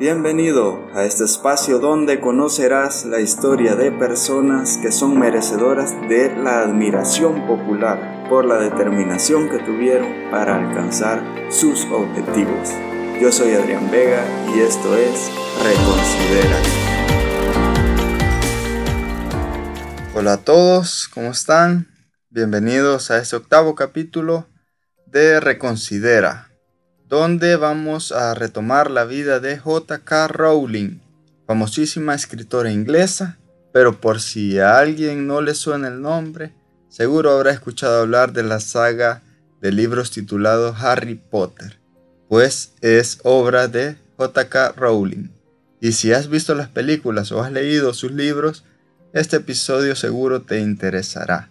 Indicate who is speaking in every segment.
Speaker 1: Bienvenido a este espacio donde conocerás la historia de personas que son merecedoras de la admiración popular por la determinación que tuvieron para alcanzar sus objetivos. Yo soy Adrián Vega y esto es Reconsidera. Hola a todos, ¿cómo están? Bienvenidos a este octavo capítulo de Reconsidera donde vamos a retomar la vida de J.K. Rowling, famosísima escritora inglesa, pero por si a alguien no le suena el nombre, seguro habrá escuchado hablar de la saga de libros titulado Harry Potter, pues es obra de J.K. Rowling. Y si has visto las películas o has leído sus libros, este episodio seguro te interesará.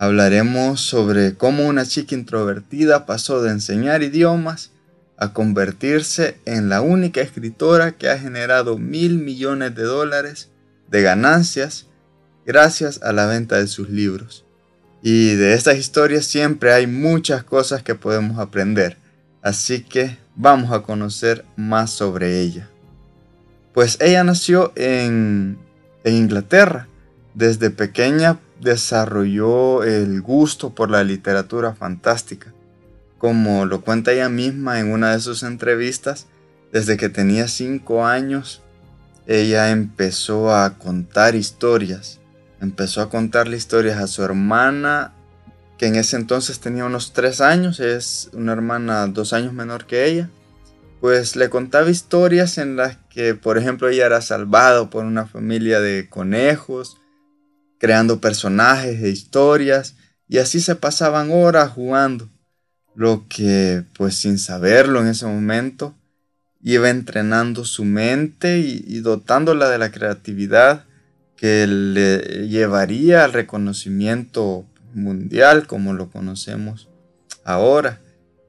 Speaker 1: Hablaremos sobre cómo una chica introvertida pasó de enseñar idiomas a convertirse en la única escritora que ha generado mil millones de dólares de ganancias gracias a la venta de sus libros. Y de estas historias siempre hay muchas cosas que podemos aprender, así que vamos a conocer más sobre ella. Pues ella nació en, en Inglaterra. Desde pequeña desarrolló el gusto por la literatura fantástica como lo cuenta ella misma en una de sus entrevistas, desde que tenía cinco años, ella empezó a contar historias. Empezó a contarle historias a su hermana, que en ese entonces tenía unos tres años, es una hermana dos años menor que ella. Pues le contaba historias en las que, por ejemplo, ella era salvada por una familia de conejos, creando personajes e historias, y así se pasaban horas jugando lo que pues sin saberlo en ese momento iba entrenando su mente y, dotándola de la creatividad que le llevaría al reconocimiento mundial como lo conocemos ahora.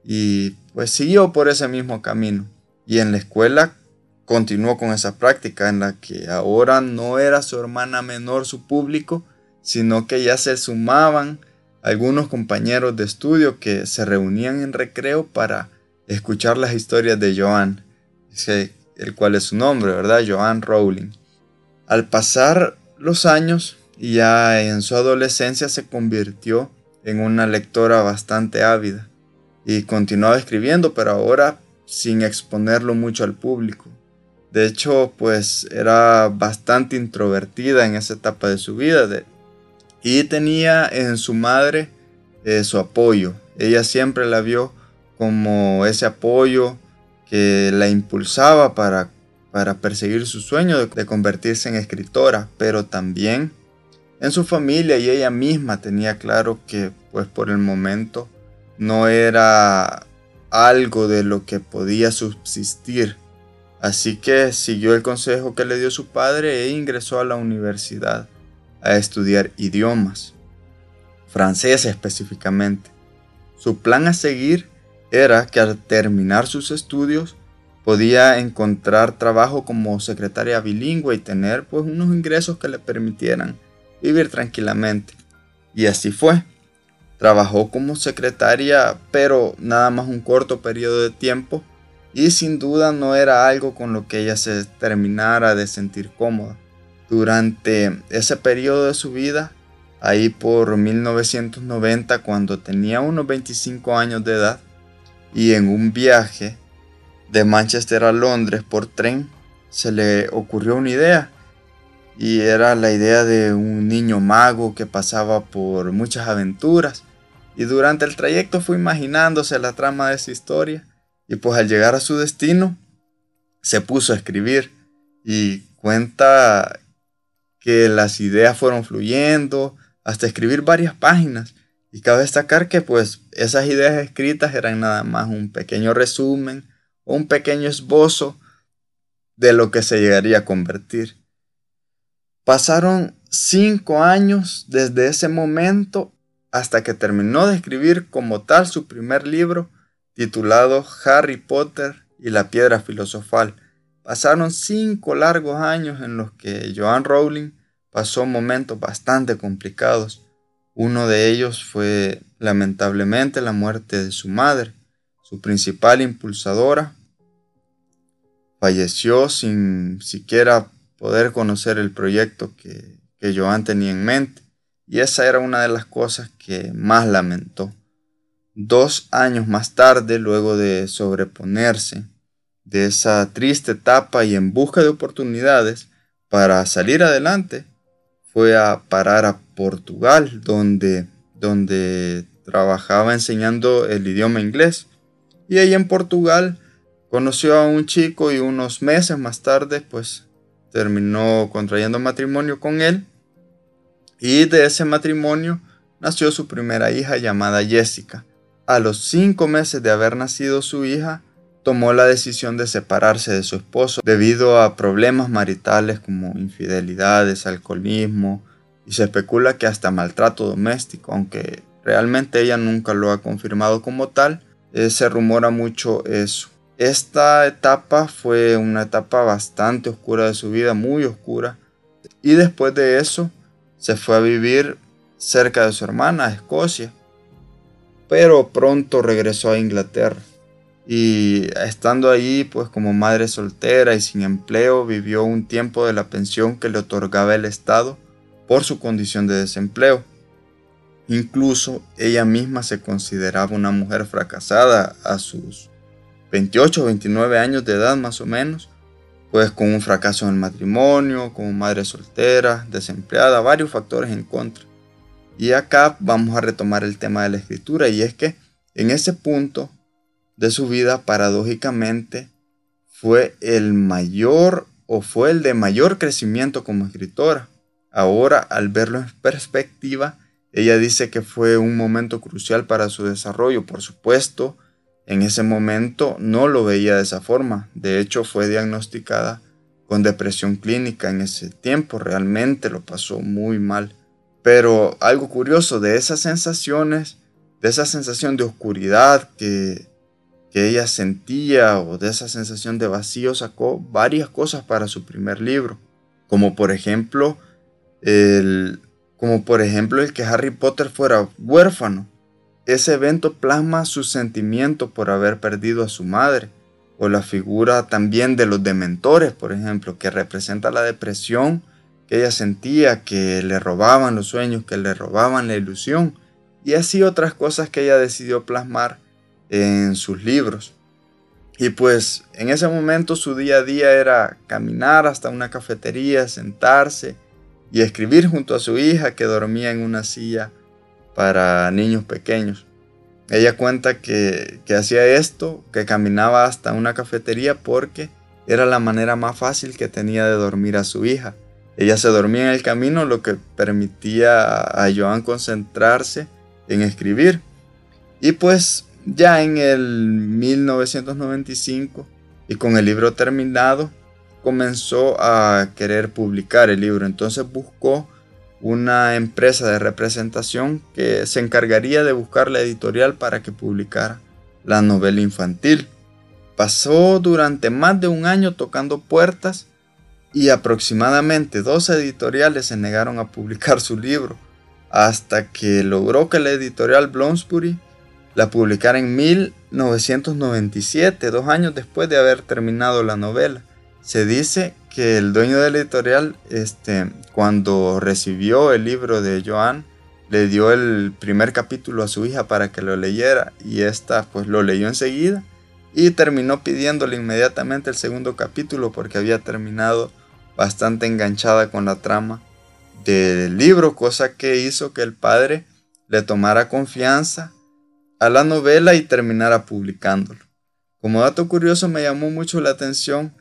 Speaker 1: Y pues siguió por ese mismo camino. Y en la escuela continuó con esa práctica en la que ahora no era su hermana menor su público, sino que ya se sumaban algunos compañeros de estudio que se reunían en recreo para escuchar las historias de Joan, el cual es su nombre, ¿verdad? Joan Rowling. Al pasar los años y ya en su adolescencia se convirtió en una lectora bastante ávida y continuaba escribiendo, pero ahora sin exponerlo mucho al público. De hecho, pues era bastante introvertida en esa etapa de su vida. Y tenía en su madre eh, su apoyo. Ella siempre la vio como ese apoyo que la impulsaba para, para perseguir su sueño de, de convertirse en escritora, pero también en su familia y ella misma tenía claro que pues por el momento no era algo de lo que podía subsistir. Así que siguió el consejo que le dio su padre e ingresó a la universidad a estudiar idiomas, francés específicamente. Su plan a seguir era que al terminar sus estudios podía encontrar trabajo como secretaria bilingüe y tener pues unos ingresos que le permitieran vivir tranquilamente. Y así fue. Trabajó como secretaria, pero nada más un corto periodo de tiempo y sin duda no era algo con lo que ella se terminara de sentir cómoda durante ese periodo de su vida, ahí por 1990 cuando tenía unos 25 años de edad, y en un viaje de Manchester a Londres por tren, se le ocurrió una idea. Y era la idea de un niño mago que pasaba por muchas aventuras. Y durante el trayecto fue imaginándose la trama de esa historia. Y pues al llegar a su destino, se puso a escribir. Y cuenta que las ideas fueron fluyendo hasta escribir varias páginas. Y cabe destacar que pues esas ideas escritas eran nada más un pequeño resumen o un pequeño esbozo de lo que se llegaría a convertir. Pasaron cinco años desde ese momento hasta que terminó de escribir como tal su primer libro titulado Harry Potter y la piedra filosofal, Pasaron cinco largos años en los que Joan Rowling pasó momentos bastante complicados. Uno de ellos fue lamentablemente la muerte de su madre, su principal impulsadora. falleció sin siquiera poder conocer el proyecto que, que Joan tenía en mente. Y esa era una de las cosas que más lamentó. Dos años más tarde, luego de sobreponerse de esa triste etapa y en busca de oportunidades para salir adelante, fue a parar a Portugal, donde, donde trabajaba enseñando el idioma inglés. Y ahí en Portugal conoció a un chico y unos meses más tarde pues terminó contrayendo matrimonio con él. Y de ese matrimonio nació su primera hija llamada Jessica. A los cinco meses de haber nacido su hija, tomó la decisión de separarse de su esposo debido a problemas maritales como infidelidades, alcoholismo y se especula que hasta maltrato doméstico, aunque realmente ella nunca lo ha confirmado como tal, eh, se rumora mucho eso. Esta etapa fue una etapa bastante oscura de su vida, muy oscura, y después de eso se fue a vivir cerca de su hermana, Escocia, pero pronto regresó a Inglaterra y estando ahí pues como madre soltera y sin empleo vivió un tiempo de la pensión que le otorgaba el Estado por su condición de desempleo. Incluso ella misma se consideraba una mujer fracasada a sus 28 o 29 años de edad más o menos, pues con un fracaso en el matrimonio, como madre soltera, desempleada, varios factores en contra. Y acá vamos a retomar el tema de la escritura y es que en ese punto de su vida, paradójicamente, fue el mayor o fue el de mayor crecimiento como escritora. Ahora, al verlo en perspectiva, ella dice que fue un momento crucial para su desarrollo. Por supuesto, en ese momento no lo veía de esa forma. De hecho, fue diagnosticada con depresión clínica en ese tiempo. Realmente lo pasó muy mal. Pero algo curioso de esas sensaciones, de esa sensación de oscuridad que que ella sentía o de esa sensación de vacío sacó varias cosas para su primer libro, como por ejemplo el, como por ejemplo el que Harry Potter fuera huérfano. Ese evento plasma su sentimiento por haber perdido a su madre, o la figura también de los dementores, por ejemplo, que representa la depresión que ella sentía, que le robaban los sueños, que le robaban la ilusión, y así otras cosas que ella decidió plasmar en sus libros. Y pues en ese momento su día a día era caminar hasta una cafetería, sentarse y escribir junto a su hija que dormía en una silla para niños pequeños. Ella cuenta que, que hacía esto, que caminaba hasta una cafetería porque era la manera más fácil que tenía de dormir a su hija. Ella se dormía en el camino, lo que permitía a Joan concentrarse en escribir. Y pues ya en el 1995 y con el libro terminado, comenzó a querer publicar el libro. Entonces buscó una empresa de representación que se encargaría de buscar la editorial para que publicara la novela infantil. Pasó durante más de un año tocando puertas y aproximadamente dos editoriales se negaron a publicar su libro, hasta que logró que la editorial Bloomsbury la publicara en 1997, dos años después de haber terminado la novela. Se dice que el dueño de la editorial, este, cuando recibió el libro de Joan, le dio el primer capítulo a su hija para que lo leyera y esta pues lo leyó enseguida y terminó pidiéndole inmediatamente el segundo capítulo porque había terminado bastante enganchada con la trama del libro, cosa que hizo que el padre le tomara confianza a la novela y terminara publicándolo. Como dato curioso me llamó mucho la atención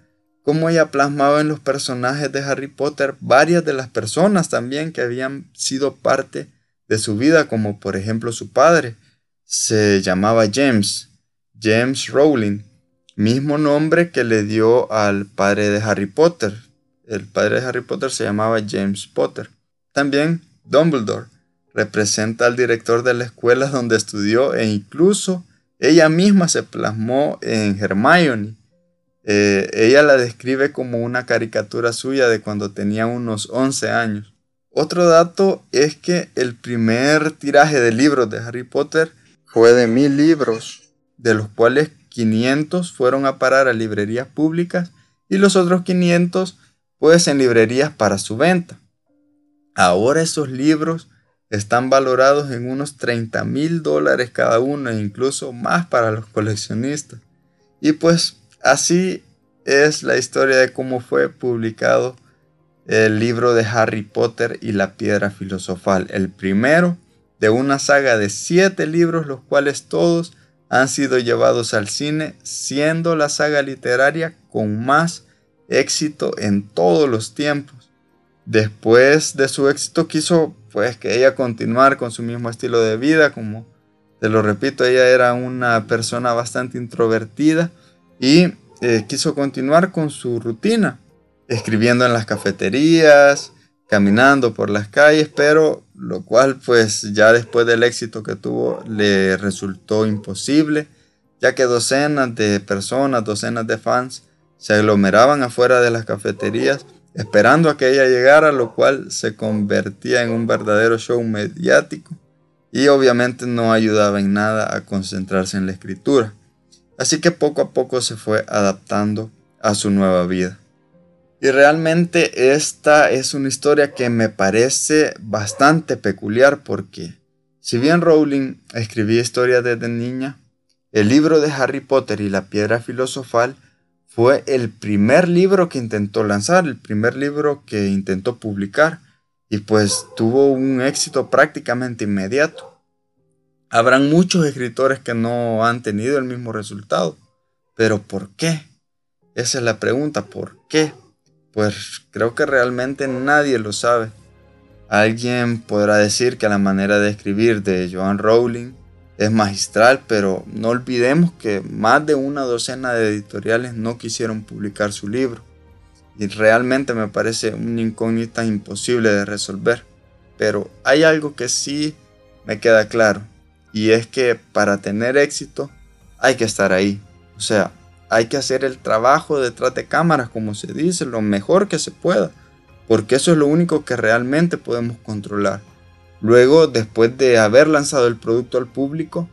Speaker 1: cómo ella plasmaba en los personajes de Harry Potter varias de las personas también que habían sido parte de su vida, como por ejemplo su padre. Se llamaba James, James Rowling, mismo nombre que le dio al padre de Harry Potter. El padre de Harry Potter se llamaba James Potter. También Dumbledore, representa al director de la escuela donde estudió e incluso ella misma se plasmó en Hermione. Eh, ella la describe como una caricatura suya de cuando tenía unos 11 años. Otro dato es que el primer tiraje de libros de Harry Potter fue de mil libros, de los cuales 500 fueron a parar a librerías públicas y los otros 500 pues en librerías para su venta. Ahora esos libros están valorados en unos 30 mil dólares cada uno e incluso más para los coleccionistas. Y pues así es la historia de cómo fue publicado el libro de Harry Potter y la piedra filosofal, el primero de una saga de siete libros, los cuales todos han sido llevados al cine, siendo la saga literaria con más éxito en todos los tiempos. Después de su éxito quiso pues que ella continuar con su mismo estilo de vida, como te lo repito, ella era una persona bastante introvertida y eh, quiso continuar con su rutina, escribiendo en las cafeterías, caminando por las calles, pero lo cual pues ya después del éxito que tuvo le resultó imposible, ya que docenas de personas, docenas de fans se aglomeraban afuera de las cafeterías esperando a que ella llegara, lo cual se convertía en un verdadero show mediático y obviamente no ayudaba en nada a concentrarse en la escritura. Así que poco a poco se fue adaptando a su nueva vida. Y realmente esta es una historia que me parece bastante peculiar porque si bien Rowling escribía historias desde niña, el libro de Harry Potter y la piedra filosofal fue el primer libro que intentó lanzar, el primer libro que intentó publicar y pues tuvo un éxito prácticamente inmediato. Habrán muchos escritores que no han tenido el mismo resultado. Pero ¿por qué? Esa es la pregunta, ¿por qué? Pues creo que realmente nadie lo sabe. Alguien podrá decir que la manera de escribir de Joan Rowling es magistral, pero no olvidemos que más de una docena de editoriales no quisieron publicar su libro. Y realmente me parece una incógnita imposible de resolver. Pero hay algo que sí me queda claro y es que para tener éxito hay que estar ahí. O sea, hay que hacer el trabajo detrás de cámaras, como se dice, lo mejor que se pueda. Porque eso es lo único que realmente podemos controlar. Luego, después de haber lanzado el producto al público,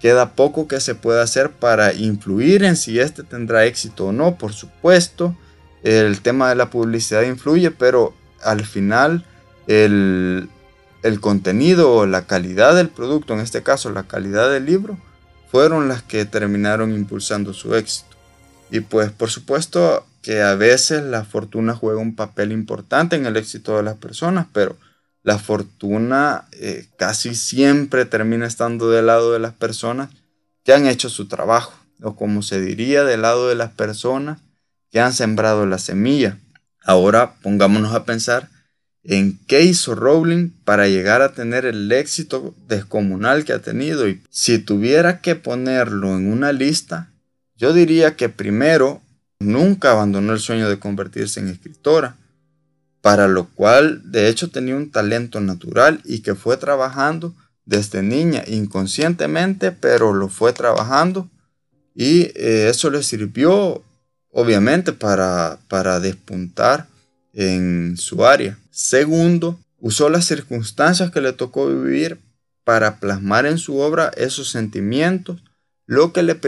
Speaker 1: queda poco que se pueda hacer para influir en si este tendrá éxito o no. Por supuesto, el tema de la publicidad influye, pero al final el, el contenido o la calidad del producto, en este caso la calidad del libro, fueron las que terminaron impulsando su éxito. Y pues por supuesto que a veces la fortuna juega un papel importante en el éxito de las personas, pero la fortuna eh, casi siempre termina estando del lado de las personas que han hecho su trabajo, o como se diría, del lado de las personas que han sembrado la semilla. Ahora pongámonos a pensar en qué hizo Rowling para llegar a tener el éxito descomunal que ha tenido. Y si tuviera que ponerlo en una lista, yo diría que primero, nunca abandonó el sueño de convertirse en escritora, para lo cual de hecho tenía un talento natural y que fue trabajando desde niña inconscientemente, pero lo fue trabajando y eh, eso le sirvió obviamente para, para despuntar en su área. Segundo, usó las circunstancias que le tocó vivir para plasmar en su obra esos sentimientos, lo que le,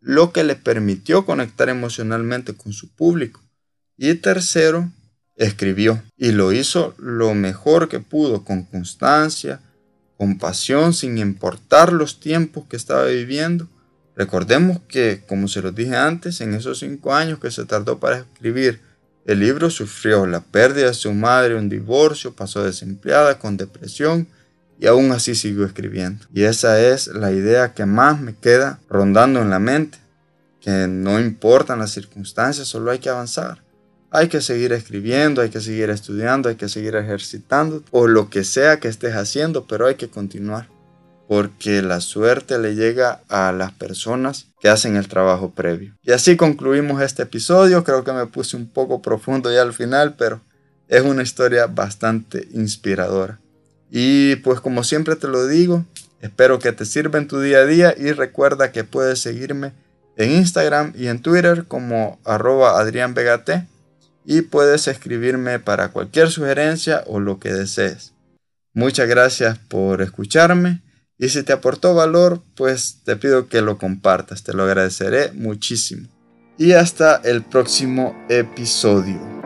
Speaker 1: lo que le permitió conectar emocionalmente con su público. Y tercero, escribió y lo hizo lo mejor que pudo, con constancia, con pasión, sin importar los tiempos que estaba viviendo. Recordemos que, como se los dije antes, en esos cinco años que se tardó para escribir el libro sufrió la pérdida de su madre, un divorcio, pasó desempleada con depresión y aún así siguió escribiendo. Y esa es la idea que más me queda rondando en la mente, que no importan las circunstancias, solo hay que avanzar. Hay que seguir escribiendo, hay que seguir estudiando, hay que seguir ejercitando o lo que sea que estés haciendo, pero hay que continuar porque la suerte le llega a las personas que hacen el trabajo previo. Y así concluimos este episodio, creo que me puse un poco profundo ya al final, pero es una historia bastante inspiradora. Y pues como siempre te lo digo, espero que te sirva en tu día a día y recuerda que puedes seguirme en Instagram y en Twitter como arroba y puedes escribirme para cualquier sugerencia o lo que desees. Muchas gracias por escucharme y si te aportó valor, pues te pido que lo compartas, te lo agradeceré muchísimo. y hasta el próximo episodio.